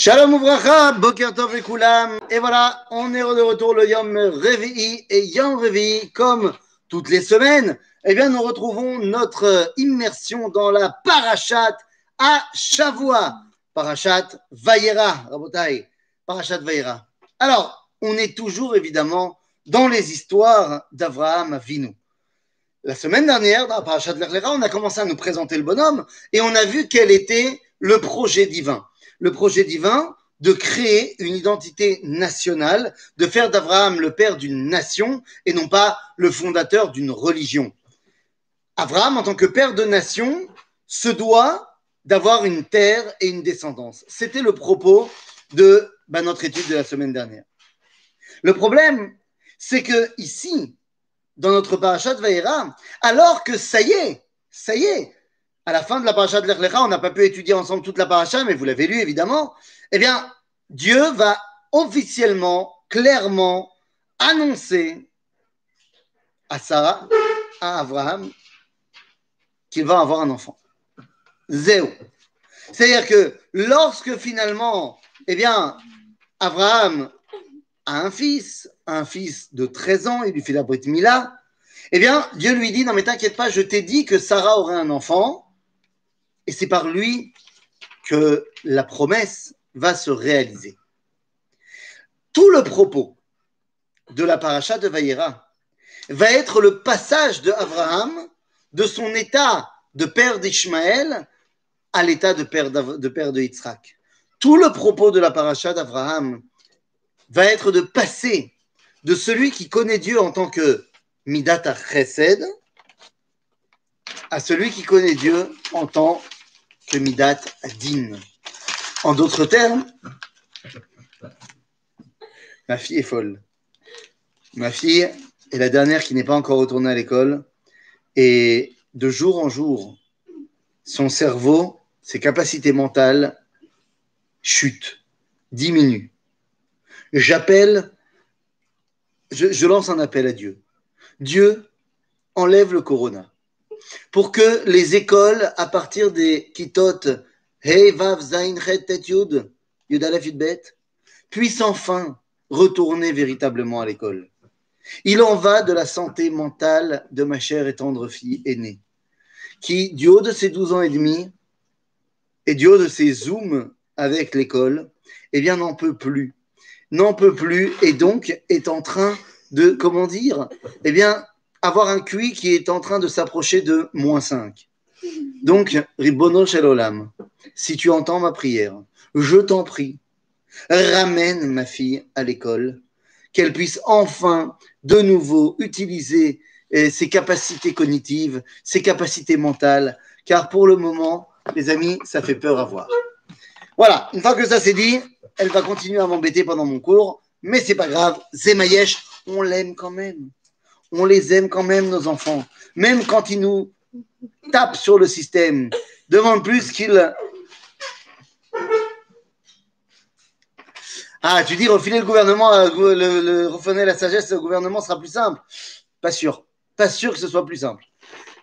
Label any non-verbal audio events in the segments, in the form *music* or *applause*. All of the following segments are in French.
Shalom Ouvracha, Boker Tov et Koulam. Et voilà, on est de retour le Yom Revi'i et Yom Revi'i, comme toutes les semaines, eh bien, nous retrouvons notre immersion dans la Parashat à Shavua. Parashat Vayera, Rabotai. Parashat Vayera. Alors, on est toujours évidemment dans les histoires d'Avraham Avinu. La semaine dernière, dans la Lechlecha, on a commencé à nous présenter le bonhomme et on a vu quel était le projet divin le projet divin de créer une identité nationale, de faire d'Abraham le père d'une nation et non pas le fondateur d'une religion. Abraham, en tant que père de nation, se doit d'avoir une terre et une descendance. C'était le propos de bah, notre étude de la semaine dernière. Le problème, c'est que ici, dans notre parachat Vaïra, alors que ça y est, ça y est, à la fin de la paracha de l'Echlecha, on n'a pas pu étudier ensemble toute la paracha, mais vous l'avez lu évidemment. Eh bien, Dieu va officiellement, clairement annoncer à Sarah, à Abraham, qu'il va avoir un enfant. Zéo. C'est-à-dire que lorsque finalement, eh bien, Abraham a un fils, un fils de 13 ans, il lui fait la Brit Mila, eh bien, Dieu lui dit, non mais t'inquiète pas, je t'ai dit que Sarah aurait un enfant, et c'est par lui que la promesse va se réaliser. Tout le propos de la paracha de Vaïra va être le passage de Abraham de son état de père d'Ishmaël à l'état de père de. Tout le propos de la paracha d'Abraham va être de passer de celui qui connaît Dieu en tant que Midat Chesed à celui qui connaît Dieu en tant que Midat Din. En d'autres termes, ma fille est folle. Ma fille est la dernière qui n'est pas encore retournée à l'école. Et de jour en jour, son cerveau, ses capacités mentales chutent, diminuent. J'appelle, je lance un appel à Dieu. Dieu, enlève le corona pour que les écoles, à partir des kitot Hey, Vav, Zain, Yud, Yud, puissent enfin retourner véritablement à l'école. Il en va de la santé mentale de ma chère et tendre fille aînée, qui, du haut de ses 12 ans et demi, et du haut de ses zooms avec l'école, eh bien, n'en peut plus. N'en peut plus, et donc est en train de, comment dire, eh bien, avoir un QI qui est en train de s'approcher de moins 5. Donc, Ribono Olam, si tu entends ma prière, je t'en prie, ramène ma fille à l'école, qu'elle puisse enfin de nouveau utiliser eh, ses capacités cognitives, ses capacités mentales, car pour le moment, les amis, ça fait peur à voir. Voilà, une fois que ça c'est dit, elle va continuer à m'embêter pendant mon cours, mais c'est pas grave, Zemayesh, on l'aime quand même on les aime quand même, nos enfants. Même quand ils nous tapent sur le système, demande plus qu'ils. Ah, tu dis refiler le gouvernement, euh, le, le, la sagesse au gouvernement sera plus simple. Pas sûr. Pas sûr que ce soit plus simple.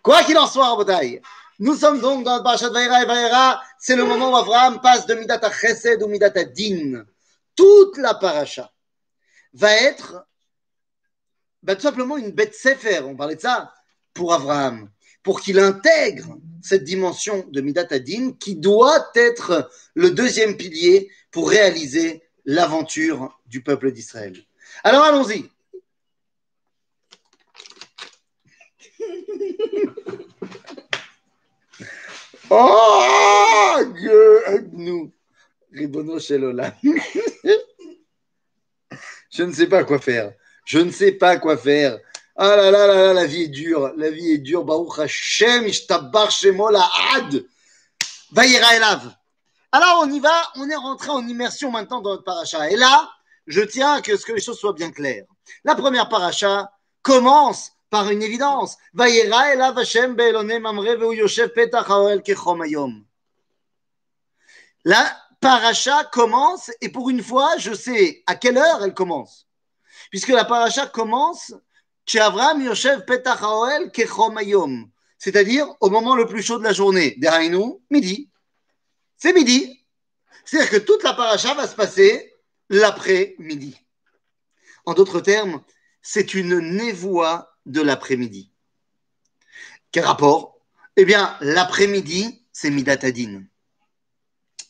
Quoi qu'il en soit, bataille. Nous sommes donc dans le Parashat Vaïra et Vaïra. C'est le moment où Abraham passe de Midata Chesed ou Midata Din. Toute la paracha va être bah, tout simplement une bête séfer, on parlait de ça, pour Abraham, pour qu'il intègre cette dimension de Midat Adin qui doit être le deuxième pilier pour réaliser l'aventure du peuple d'Israël. Alors allons-y. *laughs* Oh Dieu, nous, Ribono Shelola. *laughs* Je ne sais pas quoi faire. Je ne sais pas quoi faire. Ah là là là là, la vie est dure. La vie est dure. Baruch Hashem. Alors on y va, on est rentré en immersion maintenant dans notre paracha. Et là, je tiens à ce que les choses soient bien claires. La première paracha commence par une évidence. La paracha commence, et pour une fois, je sais à quelle heure elle commence puisque la paracha commence Avram Yoshev c'est-à-dire au moment le plus chaud de la journée. Derrière nous, midi. C'est midi. C'est-à-dire que toute la paracha va se passer l'après-midi. En d'autres termes, c'est une névoie de l'après-midi. Quel rapport? Eh bien, l'après-midi, c'est Midatadin.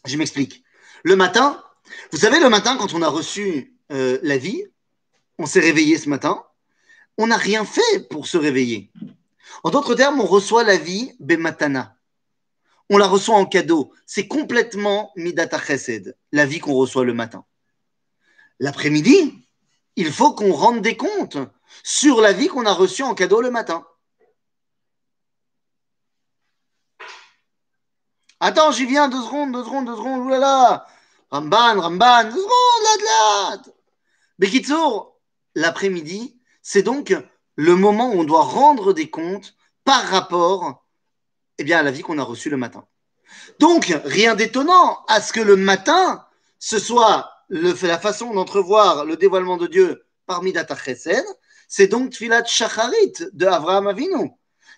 Je m'explique. Le matin, vous savez, le matin, quand on a reçu euh, la vie, on s'est réveillé ce matin, on n'a rien fait pour se réveiller. En d'autres termes, on reçoit la vie Bematana. On la reçoit en cadeau. C'est complètement Midata Chesed, la vie qu'on reçoit le matin. L'après-midi, il faut qu'on rende des comptes sur la vie qu'on a reçue en cadeau le matin. Attends, j'y viens, deux secondes, deux secondes, deux secondes, oulala. Ramban, Ramban, deux secondes, là, là. Bekitsour, l'après-midi, c'est donc le moment où on doit rendre des comptes par rapport eh bien, à la vie qu'on a reçue le matin. Donc, rien d'étonnant à ce que le matin, ce soit la façon d'entrevoir le dévoilement de Dieu parmi Data c'est donc Tfilat Shacharit de Avraham Avinu.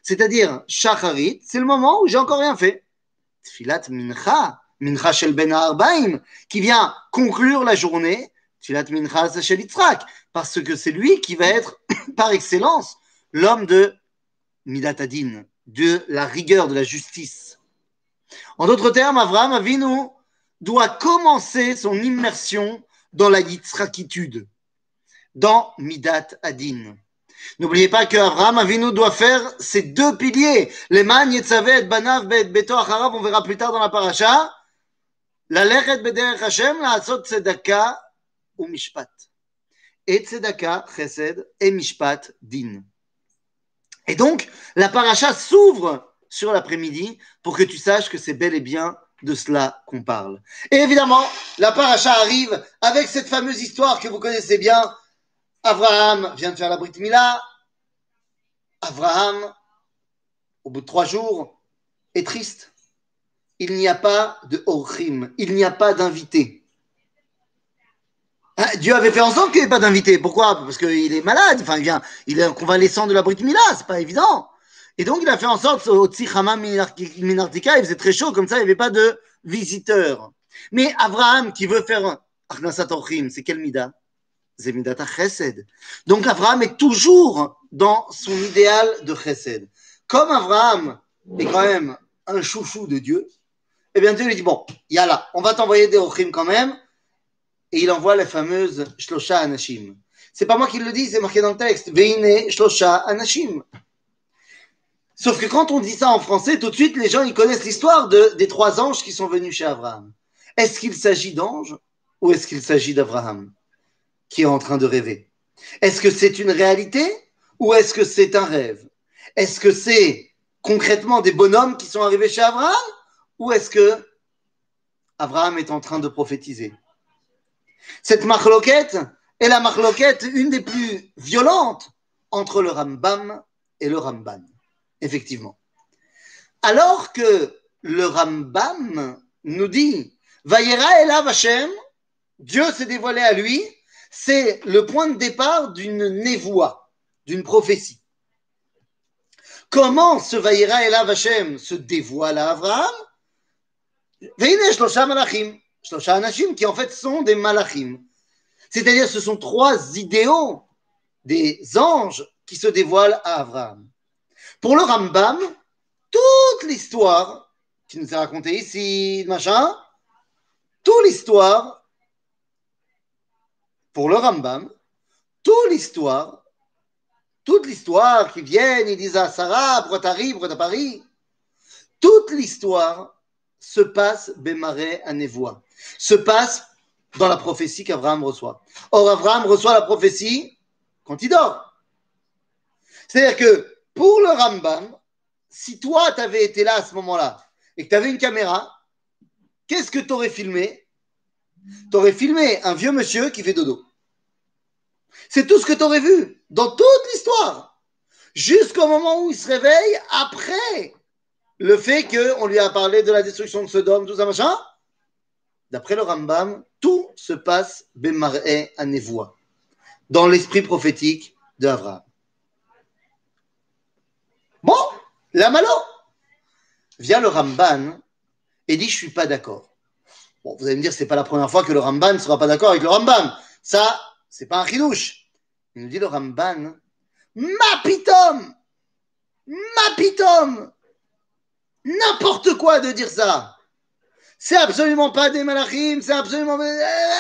C'est-à-dire, Shacharit, c'est le moment où j'ai encore rien fait. Tfilat Mincha, Mincha Shel Ben Arbaim, qui vient conclure la journée, Parce que c'est lui qui va être, *coughs* par excellence, l'homme de Midatadin, de la rigueur, de la justice. En d'autres termes, Avraham Avinu doit commencer son immersion dans la Yitzhakitude, dans Midat Adin. N'oubliez pas que Abraham Avinu doit faire ces deux piliers. Les man Yetzavet Banav Bet Beto Acharav, on verra plus tard dans la paracha. La lechet bederech Hashem, la tzedaka Et donc, la paracha s'ouvre sur l'après-midi pour que tu saches que c'est bel et bien de cela qu'on parle. Et évidemment, la paracha arrive avec cette fameuse histoire que vous connaissez bien. Abraham vient de faire la Brit Mila. Abraham, au bout de trois jours, est triste. Il n'y a pas de Orchim, il n'y a pas d'invité. Ah, Dieu avait fait en sorte qu'il n'y ait pas d'invité. Pourquoi? Parce qu'il est malade, enfin, il, vient, il est convalescent de la Brit Mila, c'est pas évident. Et donc, il a fait en sorte, au Tsichama Minartika, il faisait très chaud, comme ça, il n'y avait pas de visiteurs. Mais Abraham, qui veut faire Achnasat c'est quel Mida? C'est Midata Chesed. Donc, Abraham est toujours dans son idéal de Chesed. Comme Abraham est quand même un chouchou de Dieu, eh bien, Dieu lui dit, bon, yalla, on va t'envoyer des Orchim quand même, et il envoie la fameuse Shlosha Anashim. C'est pas moi qui le dis, c'est marqué dans le texte. Veine Shlosha Anashim. Sauf que quand on dit ça en français, tout de suite, les gens, ils connaissent l'histoire de, des trois anges qui sont venus chez Abraham. Est-ce qu'il s'agit d'anges ou est-ce qu'il s'agit d'Abraham qui est en train de rêver? Est-ce que c'est une réalité ou est-ce que c'est un rêve? Est-ce que c'est concrètement des bonhommes qui sont arrivés chez Abraham ou est-ce que Abraham est en train de prophétiser? Cette marloquette est la marloquette, une des plus violentes entre le Rambam et le Ramban effectivement. Alors que le Rambam nous dit Vayera Elav Hashem, Dieu s'est dévoilé à lui, c'est le point de départ d'une névoie, d'une prophétie. Comment ce Vayera Elav Hashem se dévoile à Abraham? Qui en fait sont des Malachim. C'est-à-dire, ce sont trois idéaux des anges qui se dévoilent à Abraham. Pour le Rambam, toute l'histoire qui nous est racontée ici, machin, toute l'histoire, pour le Rambam, toute l'histoire, toute l'histoire qui viennent, ils disent à Sarah, pourquoi t'arrives, pourquoi t'as Paris, toute l'histoire se passe Bémaré à Névois, se passe dans la prophétie qu'Abraham reçoit. Or, Abraham reçoit la prophétie quand il dort. C'est-à-dire que pour le Rambam, si toi, tu avais été là à ce moment-là et que tu avais une caméra, qu'est-ce que tu aurais filmé? Tu aurais filmé un vieux monsieur qui fait dodo. C'est tout ce que tu aurais vu dans toute l'histoire. Jusqu'au moment où il se réveille après le fait qu'on lui a parlé de la destruction de Sodome, tout ça, machin. D'après le Rambam, tout se passe Bemar'e à Nevoa, dans l'esprit prophétique d'Abraham. Bon, la malo. Vient le Ramban et dit Je suis pas d'accord. Bon, vous allez me dire, c'est pas la première fois que le Ramban ne sera pas d'accord avec le Rambam. Ça, c'est pas un chidouche. Il nous dit le Ramban, ma pitom, ma pitom, n'importe quoi de dire ça. C'est absolument pas des malachim, c'est absolument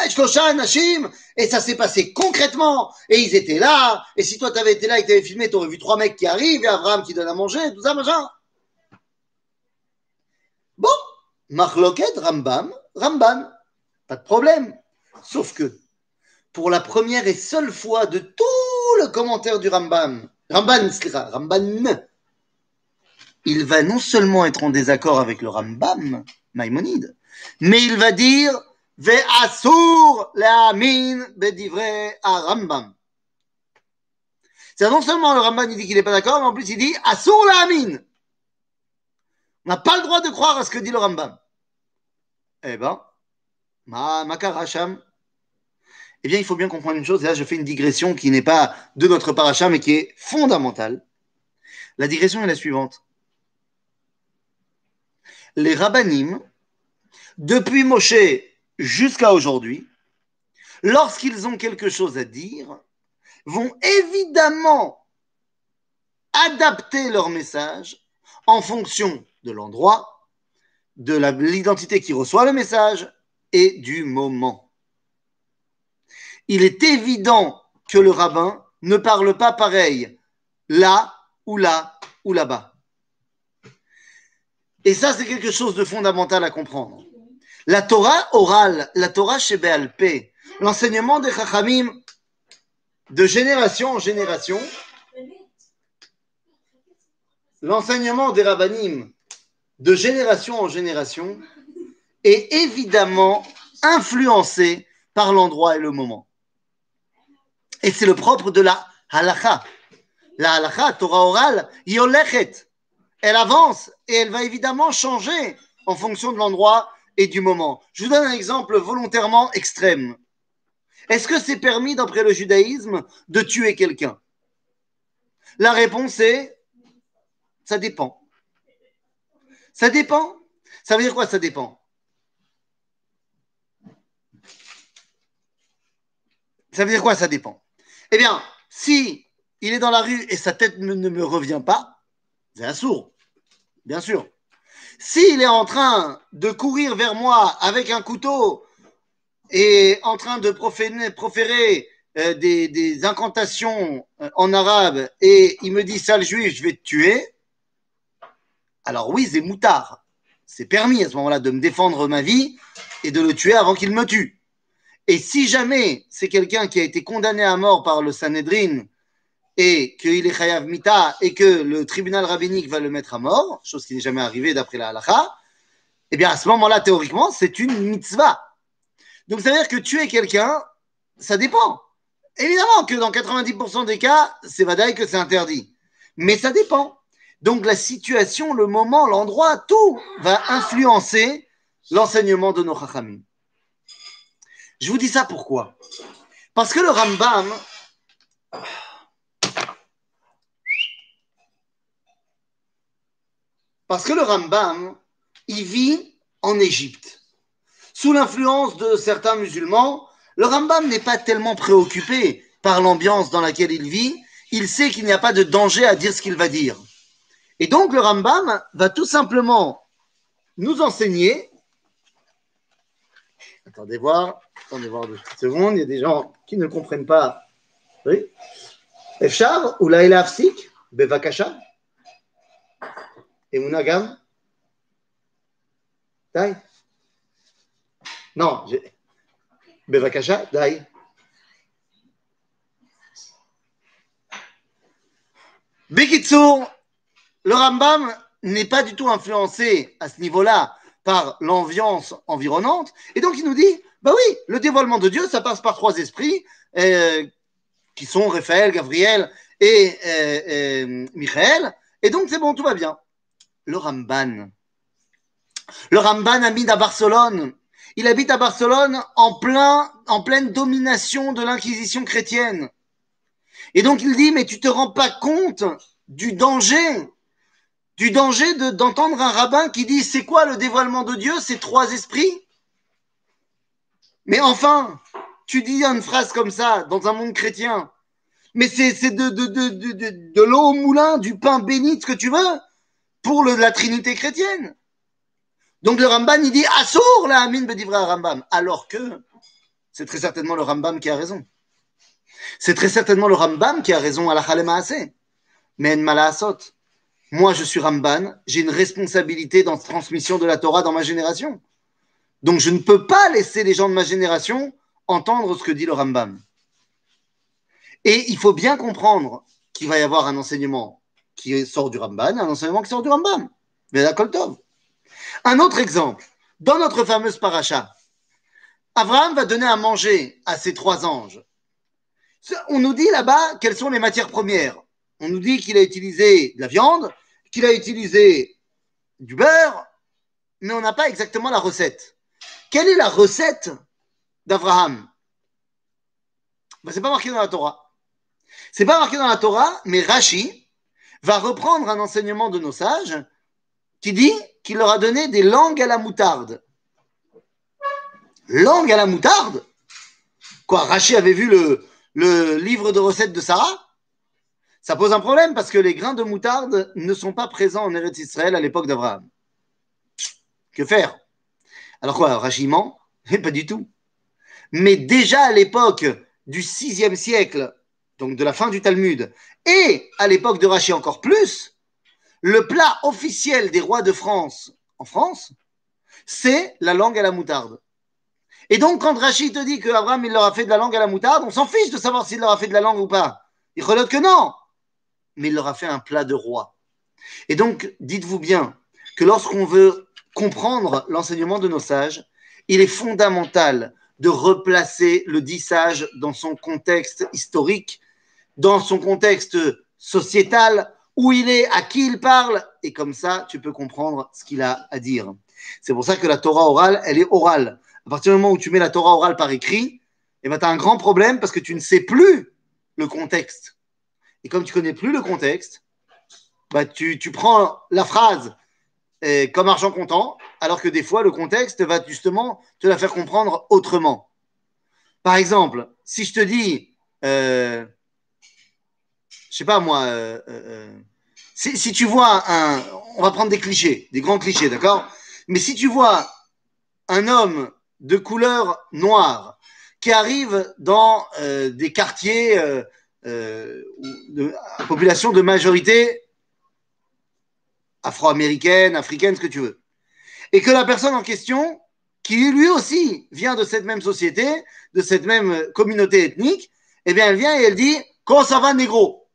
Shlosha Nashim. Et ça s'est passé concrètement. Et ils étaient là. Et si toi t'avais été là et que t'avais filmé, t'aurais vu trois mecs qui arrivent et Abraham qui donne à manger, tout ça, machin. Bon, Marloket, Rambam, Ramban, pas de problème. Sauf que, pour la première et seule fois de tout le commentaire du Rambam, Ramban, Ramban, il va non seulement être en désaccord avec le Rambam, Maïmonide, mais il va dire Ve'asur le'amin bedivre Rambam. C'est non seulement le Rambam il dit qu'il n'est pas d'accord, mais en plus il dit Asur le'amin. On n'a pas le droit de croire à ce que dit le Rambam. Eh ben, ma, makaracham. Eh bien, il faut bien comprendre une chose, et là je fais une digression qui n'est pas de notre paracha, mais qui est fondamentale. La digression est la suivante. Les rabbinim, depuis Moshe jusqu'à aujourd'hui, lorsqu'ils ont quelque chose à dire, vont évidemment adapter leur message en fonction de l'endroit, de l'identité qui reçoit le message et du moment. Il est évident que le rabbin ne parle pas pareil là ou là ou là-bas. Et ça, c'est quelque chose de fondamental à comprendre. La Torah orale, la Torah chez P, l'enseignement des Chachamim de génération en génération, l'enseignement des Rabbanim de génération en génération est évidemment influencé par l'endroit et le moment. Et c'est le propre de la halakha. La halakha, Torah orale, yolechet. Elle avance et elle va évidemment changer en fonction de l'endroit et du moment. Je vous donne un exemple volontairement extrême. Est-ce que c'est permis, d'après le judaïsme, de tuer quelqu'un? La réponse est ça dépend. Ça dépend? Ça veut dire quoi ça dépend? Ça veut dire quoi ça dépend? Eh bien, si il est dans la rue et sa tête ne me revient pas, c'est un sourd, bien sûr. S'il est en train de courir vers moi avec un couteau et en train de proférer, euh, des, incantations euh, en arabe et il me dit sale juif, je vais te tuer, alors oui, c'est moutard. C'est permis à ce moment-là de me défendre ma vie et de le tuer avant qu'il me tue. Et si jamais c'est quelqu'un qui a été condamné à mort par le Sanhedrin et qu'il est chayav mita et que le tribunal rabbinique va le mettre à mort, chose qui n'est jamais arrivée d'après la halakha, eh bien à ce moment-là, théoriquement, c'est une mitzvah. Donc ça veut dire que tuer quelqu'un, ça dépend. Évidemment que dans 90% des cas, c'est vadaï que c'est interdit. Mais ça dépend. Donc la situation, le moment, l'endroit, tout va influencer l'enseignement de nos chachamim. Je vous dis ça pourquoi? Parce que le Rambam, Parce que le Rambam, il vit en Égypte. Sous l'influence de certains musulmans, le Rambam n'est pas tellement préoccupé par l'ambiance dans laquelle il vit. Il sait qu'il n'y a pas de danger à dire ce qu'il va dire. Et donc le Rambam va tout simplement nous enseigner. Attendez voir, attendez voir deux secondes, il y a des gens qui ne comprennent pas. Oui. Ou la Bevakasha. Et Gam Dai Non, Bevakasha, Dai. Bekitsour, le Rambam n'est pas du tout influencé à ce niveau-là par l'ambiance environnante. Et donc il nous dit, bah oui, le dévoilement de Dieu, ça passe par trois esprits euh, qui sont Raphaël, Gabriel et euh, euh, Michael. Et donc c'est bon, tout va bien le Ramban. Le Ramban habite à Barcelone. Il habite à Barcelone en, plein, en pleine domination de l'inquisition chrétienne. Et donc il dit, mais tu te rends pas compte du danger, du danger d'entendre un rabbin qui dit, c'est quoi le dévoilement de Dieu? C'est trois esprits? Mais enfin, tu dis une phrase comme ça dans un monde chrétien. Mais c'est de, de, de, de, de l'eau au moulin, du pain béni, ce que tu veux, pour la Trinité chrétienne. Donc le Ramban, il dit Assour la Amin bedivra Rambam. Alors que c'est très certainement le Rambam qui a raison. C'est très certainement le Rambam qui a raison à la Khalema assez. Mais en Malaasot. Moi, je suis Ramban, j'ai une responsabilité dans la transmission de la Torah dans ma génération. Donc je ne peux pas laisser les gens de ma génération entendre ce que dit le Rambam. Et il faut bien comprendre qu'il va y avoir un enseignement qui sort du Ramban, un enseignement qui sort du Rambam. Koltov. Un autre exemple, dans notre fameuse paracha, Abraham va donner à manger à ses trois anges. On nous dit là-bas quelles sont les matières premières. On nous dit qu'il a utilisé de la viande, qu'il a utilisé du beurre, mais on n'a pas exactement la recette. Quelle est la recette d'Abraham? Ben, Ce n'est pas marqué dans la Torah. C'est pas marqué dans la Torah, mais Rashi va reprendre un enseignement de nos sages qui dit qu'il leur a donné des langues à la moutarde. Langue à la moutarde? Quoi, Rachi avait vu le, livre de recettes de Sarah? Ça pose un problème parce que les grains de moutarde ne sont pas présents en Eretz Israël à l'époque d'Abraham. Que faire? Alors quoi, Rachi ment? *laughs* Mais pas du tout. Mais déjà à l'époque du 6e siècle, donc de la fin du Talmud, et à l'époque de Rachi encore plus, le plat officiel des rois de France en France, c'est la langue à la moutarde. Et donc, quand Rachid te dit qu'Abraham, il leur a fait de la langue à la moutarde, on s'en fiche de savoir s'il leur a fait de la langue ou pas. Il relote que non. Mais il leur a fait un plat de roi. Et donc, dites-vous bien que lorsqu'on veut comprendre l'enseignement de nos sages, il est fondamental de replacer le dit sage dans son contexte historique, dans son contexte sociétal, où il est, à qui il parle, et comme ça, tu peux comprendre ce qu'il a à dire. C'est pour ça que la Torah orale, elle est orale. À partir du moment où tu mets la Torah orale par écrit, eh ben, tu as un grand problème parce que tu ne sais plus le contexte. Et comme tu connais plus le contexte, bah, tu, tu prends la phrase eh, comme argent comptant, alors que des fois, le contexte va justement te la faire comprendre autrement. Par exemple, si je te dis, euh, je sais pas moi, euh, euh, euh, si, tu vois un, on va prendre des clichés, des grands clichés, d'accord? Mais si tu vois un homme de couleur noire qui arrive dans des quartiers de population de majorité afro-américaine, africaine, ce que tu veux, et que la personne en question, qui lui aussi vient de cette même société, de cette même communauté ethnique, eh bien, elle vient et elle dit Comment ça va, négro?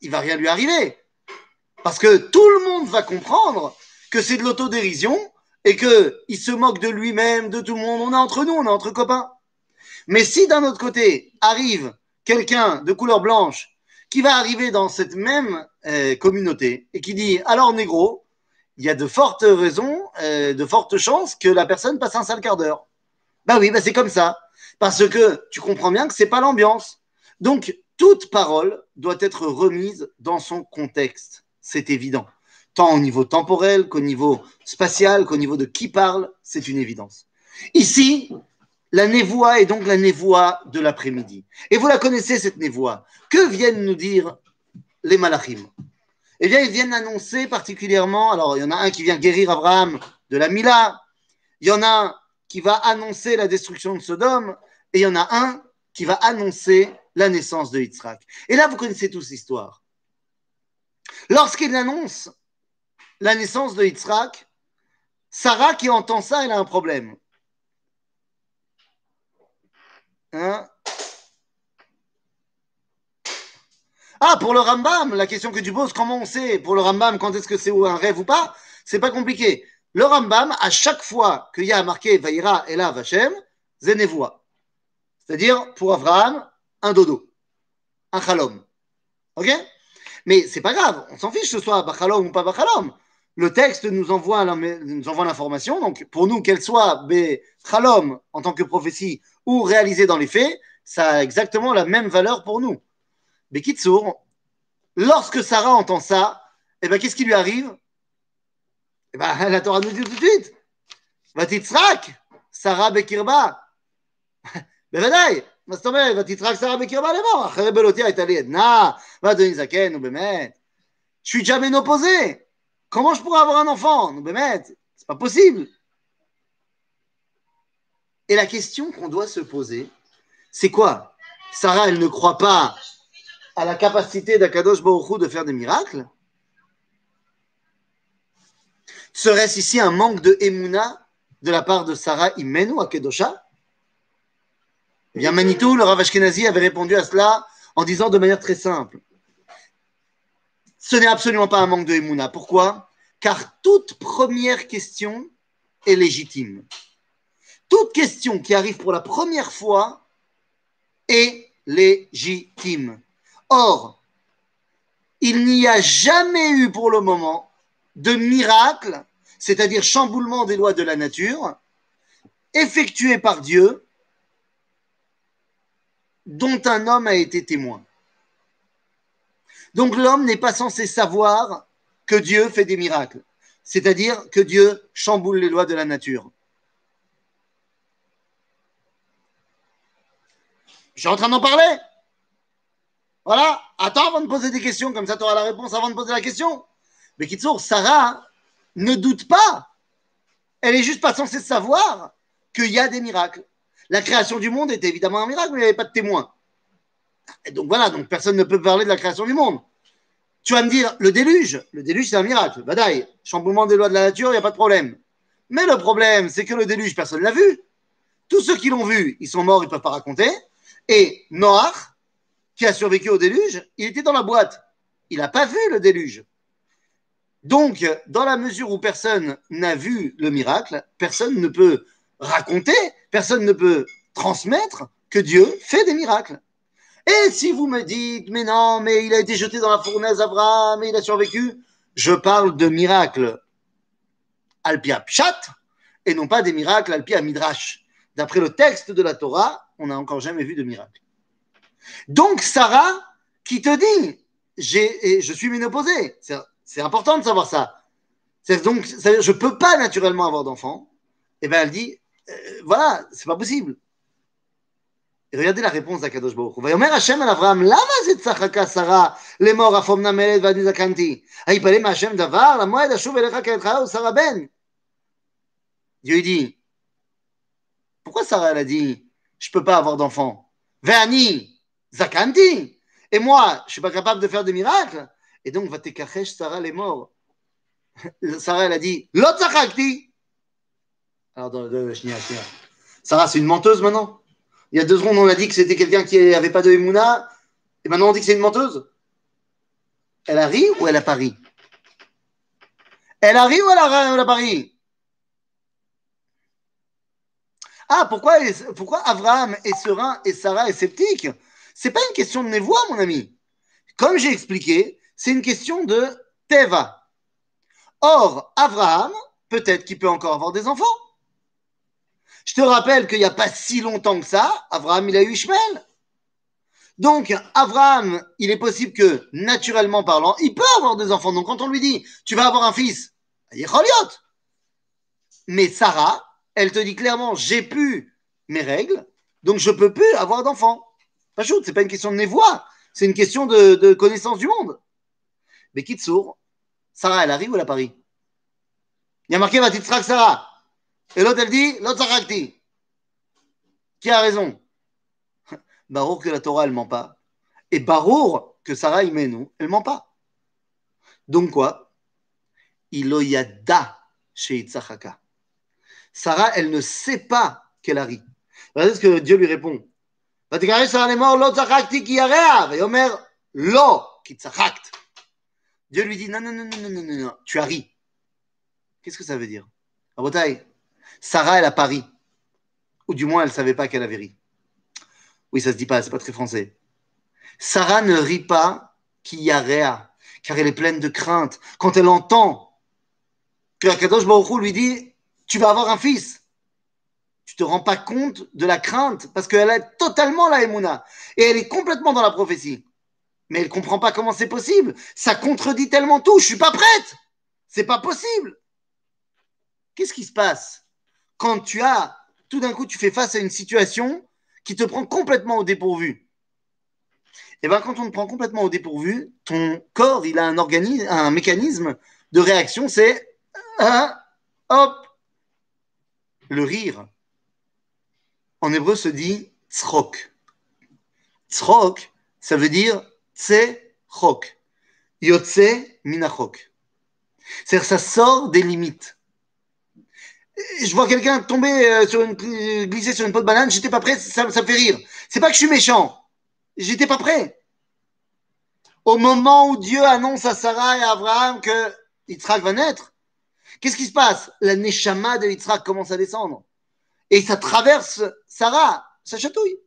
Il va rien lui arriver. Parce que tout le monde va comprendre que c'est de l'autodérision et qu'il se moque de lui-même, de tout le monde. On est entre nous, on est entre copains. Mais si d'un autre côté arrive quelqu'un de couleur blanche qui va arriver dans cette même euh, communauté et qui dit alors négro, il y a de fortes raisons, euh, de fortes chances que la personne passe un sale quart d'heure. Bah oui, bah c'est comme ça. Parce que tu comprends bien que c'est pas l'ambiance. Donc, toute parole doit être remise dans son contexte. C'est évident. Tant au niveau temporel qu'au niveau spatial, qu'au niveau de qui parle, c'est une évidence. Ici, la névoie est donc la névoie de l'après-midi. Et vous la connaissez, cette névoie. Que viennent nous dire les malachim? Eh bien, ils viennent annoncer particulièrement, alors il y en a un qui vient guérir Abraham de la Mila, il y en a un qui va annoncer la destruction de Sodome, et il y en a un qui va annoncer la naissance de Yitzhak. Et là, vous connaissez tous l'histoire. Lorsqu'il annonce la naissance de Yitzhak, Sarah qui entend ça, elle a un problème. Hein? Ah, pour le Rambam, la question que tu poses, comment on sait pour le Rambam quand est-ce que c'est un rêve ou pas C'est pas compliqué. Le Rambam, à chaque fois qu'il y a marqué Vaïra Ela Vashem, Zenevoa. C'est-à-dire, pour Abraham, un dodo, un chalom. Ok? Mais c'est pas grave, on s'en fiche que ce soit bachalom ou pas bachalom. Le texte nous envoie, l'information, donc pour nous, qu'elle soit chalom en tant que prophétie ou réalisée dans les faits, ça a exactement la même valeur pour nous. Bekitsour, lorsque Sarah entend ça, eh ben, qu'est-ce qui lui arrive? Eh ben, *laughs* la Torah nous dit tout de suite, Vatitzrak, Sarah Bekirba. בוודאי, מה זאת אומרת? ותתרק שרה בקרבה לאמור, אחרי בלותי הייתה לי עדנה, ואדוני זקן, נו באמת. Je suis jamais opposé. Comment je pourrais avoir un enfant Non, באמת, c'est pas possible. Et la question qu'on doit se poser, c'est quoi Sarah, elle ne croit pas à la capacité d'Akadosh Baruch Hu de faire des miracles Serait-ce ici un manque de Emouna de la part de Sarah Imenu à Kedosha eh bien, Manitou, le Rav Ashkenazi, avait répondu à cela en disant de manière très simple Ce n'est absolument pas un manque de Emouna. Pourquoi? Car toute première question est légitime. Toute question qui arrive pour la première fois est légitime. Or, il n'y a jamais eu pour le moment de miracle, c'est-à-dire chamboulement des lois de la nature, effectué par Dieu, dont un homme a été témoin. Donc l'homme n'est pas censé savoir que Dieu fait des miracles, c'est-à-dire que Dieu chamboule les lois de la nature. Je suis en train d'en parler. Voilà, attends avant de poser des questions, comme ça tu auras la réponse avant de poser la question. Mais Kitsour, Sarah ne doute pas. Elle est juste pas censée savoir qu'il y a des miracles. La création du monde était évidemment un miracle, mais il n'y avait pas de témoin. Donc voilà, donc personne ne peut parler de la création du monde. Tu vas me dire, le déluge, le déluge c'est un miracle. Badaï, chamboulement des lois de la nature, il n'y a pas de problème. Mais le problème, c'est que le déluge, personne ne l'a vu. Tous ceux qui l'ont vu, ils sont morts, ils ne peuvent pas raconter. Et Noach, qui a survécu au déluge, il était dans la boîte. Il n'a pas vu le déluge. Donc, dans la mesure où personne n'a vu le miracle, personne ne peut raconter, personne ne peut transmettre que Dieu fait des miracles. Et si vous me dites, mais non, mais il a été jeté dans la fournaise Abraham et il a survécu, je parle de miracles alpia pshat et non pas des miracles alpia midrash. D'après le texte de la Torah, on n'a encore jamais vu de miracle. Donc, Sarah, qui te dit, j'ai, je suis ménopausée, c'est important de savoir ça. Donc, je ne peux pas naturellement avoir d'enfant. Et eh bien, elle dit, voilà, c'est pas possible. Et regardez la réponse d'Akadosh Baruch Hu. ויאמר השם אל אברהם, למה זה צחקה שרה לאמור אפום נא מלד ועדי זקנתי? היפלא מהשם דבר? למועד אשוב אליך כעת חיה ושרה בן. Dieu dit, pourquoi Sarah elle a dit, je peux pas avoir d'enfant Ve'ani zakanti. Et moi, je suis pas capable de faire des miracles. Et donc, Vatekachesh, Sarah, les morts. *laughs* Sarah, elle a dit, Lot alors, dans, de, Sarah, c'est une menteuse maintenant? Il y a deux secondes, on a dit que c'était quelqu'un qui n'avait pas de Emouna. Et maintenant, on dit que c'est une menteuse? Elle a ri ou elle a pas ri? Elle a ri ou elle a, elle Ah, pourquoi, pourquoi Abraham est serein et Sarah est sceptique? C'est pas une question de névoie, mon ami. Comme j'ai expliqué, c'est une question de Teva. Or, Abraham, peut-être qu'il peut encore avoir des enfants. Je te rappelle qu'il n'y a pas si longtemps que ça, Abraham, il a eu Ishmael. Donc, Abraham, il est possible que, naturellement parlant, il peut avoir des enfants. Donc, quand on lui dit, tu vas avoir un fils, Mais Sarah, elle te dit clairement, j'ai pu mes règles, donc je peux plus avoir d'enfants. Pas chaud, c'est pas une question de névoie, c'est une question de, connaissance du monde. Mais Kitsour, Sarah, elle arrive ou elle a Paris Il y a marqué ma petite Sarah. Et l'autre, elle dit, l'autre Sarakti. Qui a raison *laughs* Barour que la Torah, elle ment pas. Et Barour que Sarah, il met nous, elle ment pas. Donc quoi? Iloyada chez Itzachaka. Sarah, elle ne sait pas qu'elle a ri. Regardez ce que Dieu lui répond. Dieu lui dit non, non, non, non, non, non, non, tu as ri. Qu'est-ce que ça veut dire? Sarah, elle a pas ri. Ou du moins, elle ne savait pas qu'elle avait ri. Oui, ça se dit pas, c'est pas très français. Sarah ne rit pas a réa, car elle est pleine de crainte. Quand elle entend que Akadosh Baruch lui dit tu vas avoir un fils. Tu te rends pas compte de la crainte parce qu'elle est totalement la Emouna et elle est complètement dans la prophétie. Mais elle comprend pas comment c'est possible. Ça contredit tellement tout. Je suis pas prête. C'est pas possible. Qu'est-ce qui se passe? Quand tu as tout d'un coup, tu fais face à une situation qui te prend complètement au dépourvu. Et bien, quand on te prend complètement au dépourvu, ton corps, il a un, mécanisme de réaction, c'est hop, le rire. En hébreu se dit tzrok. Tzrok, ça veut dire tse-chok. Yotse minachok. C'est-à-dire ça sort des limites. Je vois quelqu'un tomber euh, sur une, glisser sur une peau de banane, j'étais pas prêt, ça, me fait rire. C'est pas que je suis méchant, j'étais pas prêt. Au moment où Dieu annonce à Sarah et à Abraham que Yitzhak va naître, qu'est-ce qui se passe? La Neshama de Yitzhak commence à descendre. Et ça traverse Sarah, ça chatouille.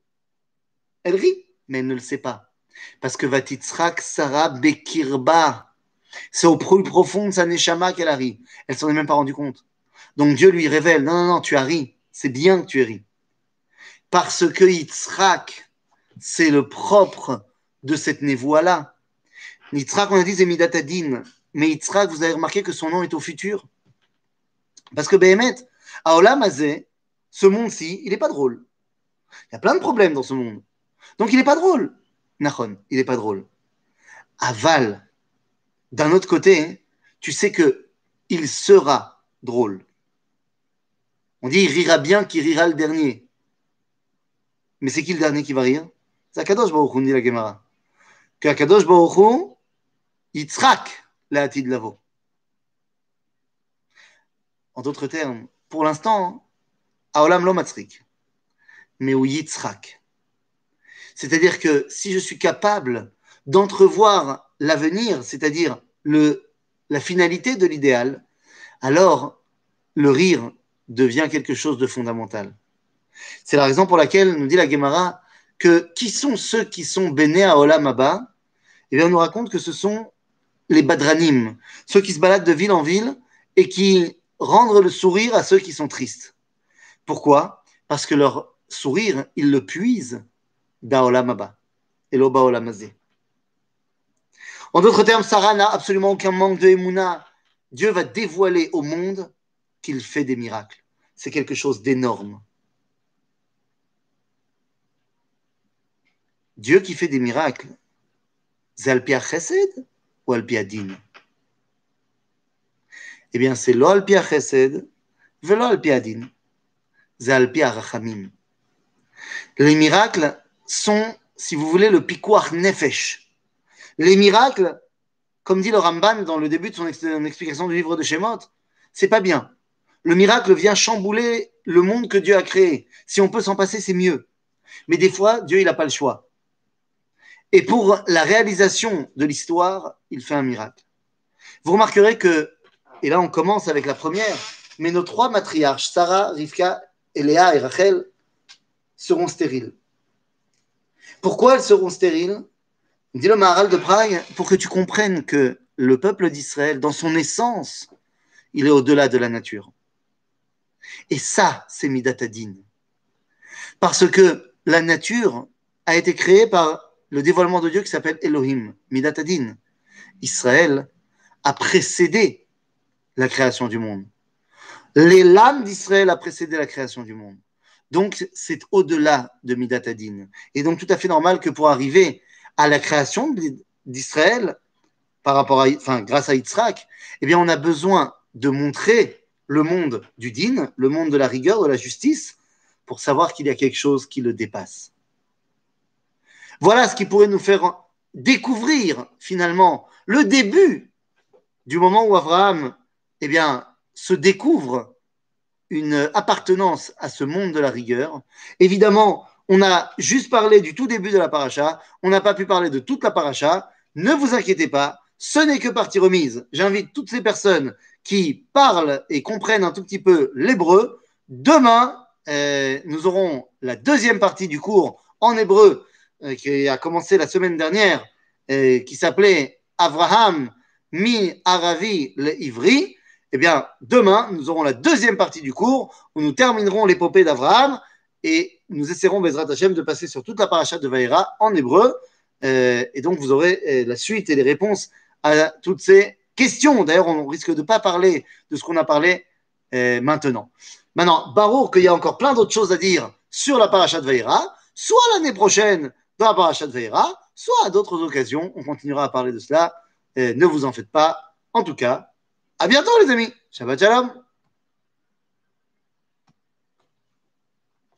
Elle rit, mais elle ne le sait pas. Parce que Vatitzrak Sarah Bekirba, c'est au plus profond de sa Neshama qu'elle a ri. Elle s'en est même pas rendue compte. Donc Dieu lui révèle, non, non, non, tu as ri. C'est bien que tu aies ri. Parce que Yitzhak, c'est le propre de cette névoie-là. Yitzhak, on a dit, c'est Midatadin. Mais Yitzhak, vous avez remarqué que son nom est au futur. Parce que Behemet, à Olam ce monde-ci, il n'est pas drôle. Il y a plein de problèmes dans ce monde. Donc il n'est pas drôle. Nahon, il n'est pas drôle. Aval, d'un autre côté, tu sais que il sera drôle. On dit il rira bien qui rira le dernier. Mais c'est qui le dernier qui va rire? C'est Akadosh Baruch dit la Gemara. Que Akadosh Baruch Hu, de lavo. En d'autres termes, pour l'instant, Aolam lo matzrik, mais où Yitzhak? C'est-à-dire que si je suis capable d'entrevoir l'avenir, c'est-à-dire la finalité de l'idéal, alors le rire devient quelque chose de fondamental. C'est la raison pour laquelle nous dit la Gemara que qui sont ceux qui sont bénis à Olam Abba Eh bien, on nous raconte que ce sont les badranim, ceux qui se baladent de ville en ville et qui rendent le sourire à ceux qui sont tristes. Pourquoi? Parce que leur sourire, ils le puisent d'Aolam Abba et l'Oba Olam En d'autres termes, Sarah n'a absolument aucun manque de Emouna. Dieu va dévoiler au monde qu'il fait des miracles. C'est quelque chose d'énorme. Dieu qui fait des miracles, c'est Alpia Chesed ou Alpia Eh bien, c'est lo Alpia Chesed, velo Alpia Din. Rachamim. Les miracles sont, si vous voulez, le pikuach nefesh. Les miracles, comme dit le Ramban dans le début de son explication du livre de Shemot, c'est pas bien. Le miracle vient chambouler le monde que Dieu a créé. Si on peut s'en passer, c'est mieux. Mais des fois, Dieu, il n'a pas le choix. Et pour la réalisation de l'histoire, il fait un miracle. Vous remarquerez que, et là on commence avec la première, mais nos trois matriarches, Sarah, Rivka, Léa et Rachel, seront stériles. Pourquoi elles seront stériles? Dit le Maharal de Prague, pour que tu comprennes que le peuple d'Israël, dans son essence, il est au-delà de la nature. Et ça, c'est Midatadin. Parce que la nature a été créée par le dévoilement de Dieu qui s'appelle Elohim, Midatadin. Israël a précédé la création du monde. Les lames d'Israël a précédé la création du monde. Donc, c'est au-delà de Midatadin. Et donc, tout à fait normal que pour arriver à la création d'Israël, par rapport à, enfin, grâce à Yitzhak, eh bien, on a besoin de montrer le monde du din, le monde de la rigueur, de la justice, pour savoir qu'il y a quelque chose qui le dépasse. Voilà ce qui pourrait nous faire découvrir finalement le début du moment où Abraham eh bien, se découvre une appartenance à ce monde de la rigueur. Évidemment, on a juste parlé du tout début de la paracha, on n'a pas pu parler de toute la paracha. Ne vous inquiétez pas, ce n'est que partie remise. J'invite toutes ces personnes qui parlent et comprennent un tout petit peu l'hébreu. Demain, euh, nous aurons la deuxième partie du cours en hébreu euh, qui a commencé la semaine dernière, euh, qui s'appelait Abraham mi Aravi le Ivri eh bien, demain, nous aurons la deuxième partie du cours où nous terminerons l'épopée d'Abraham et nous essaierons, Bezrat de passer sur toute la paracha de Vaïra en hébreu. Et donc, vous aurez la suite et les réponses à toutes ces questions. D'ailleurs, on risque de ne pas parler de ce qu'on a parlé euh, maintenant. Maintenant, Barour, qu'il y a encore plein d'autres choses à dire sur la paracha de Vaïra, soit l'année prochaine dans la paracha de Vaïra, soit à d'autres occasions. On continuera à parler de cela. Et ne vous en faites pas. En tout cas, à bientôt les amis. Shabbat shalom.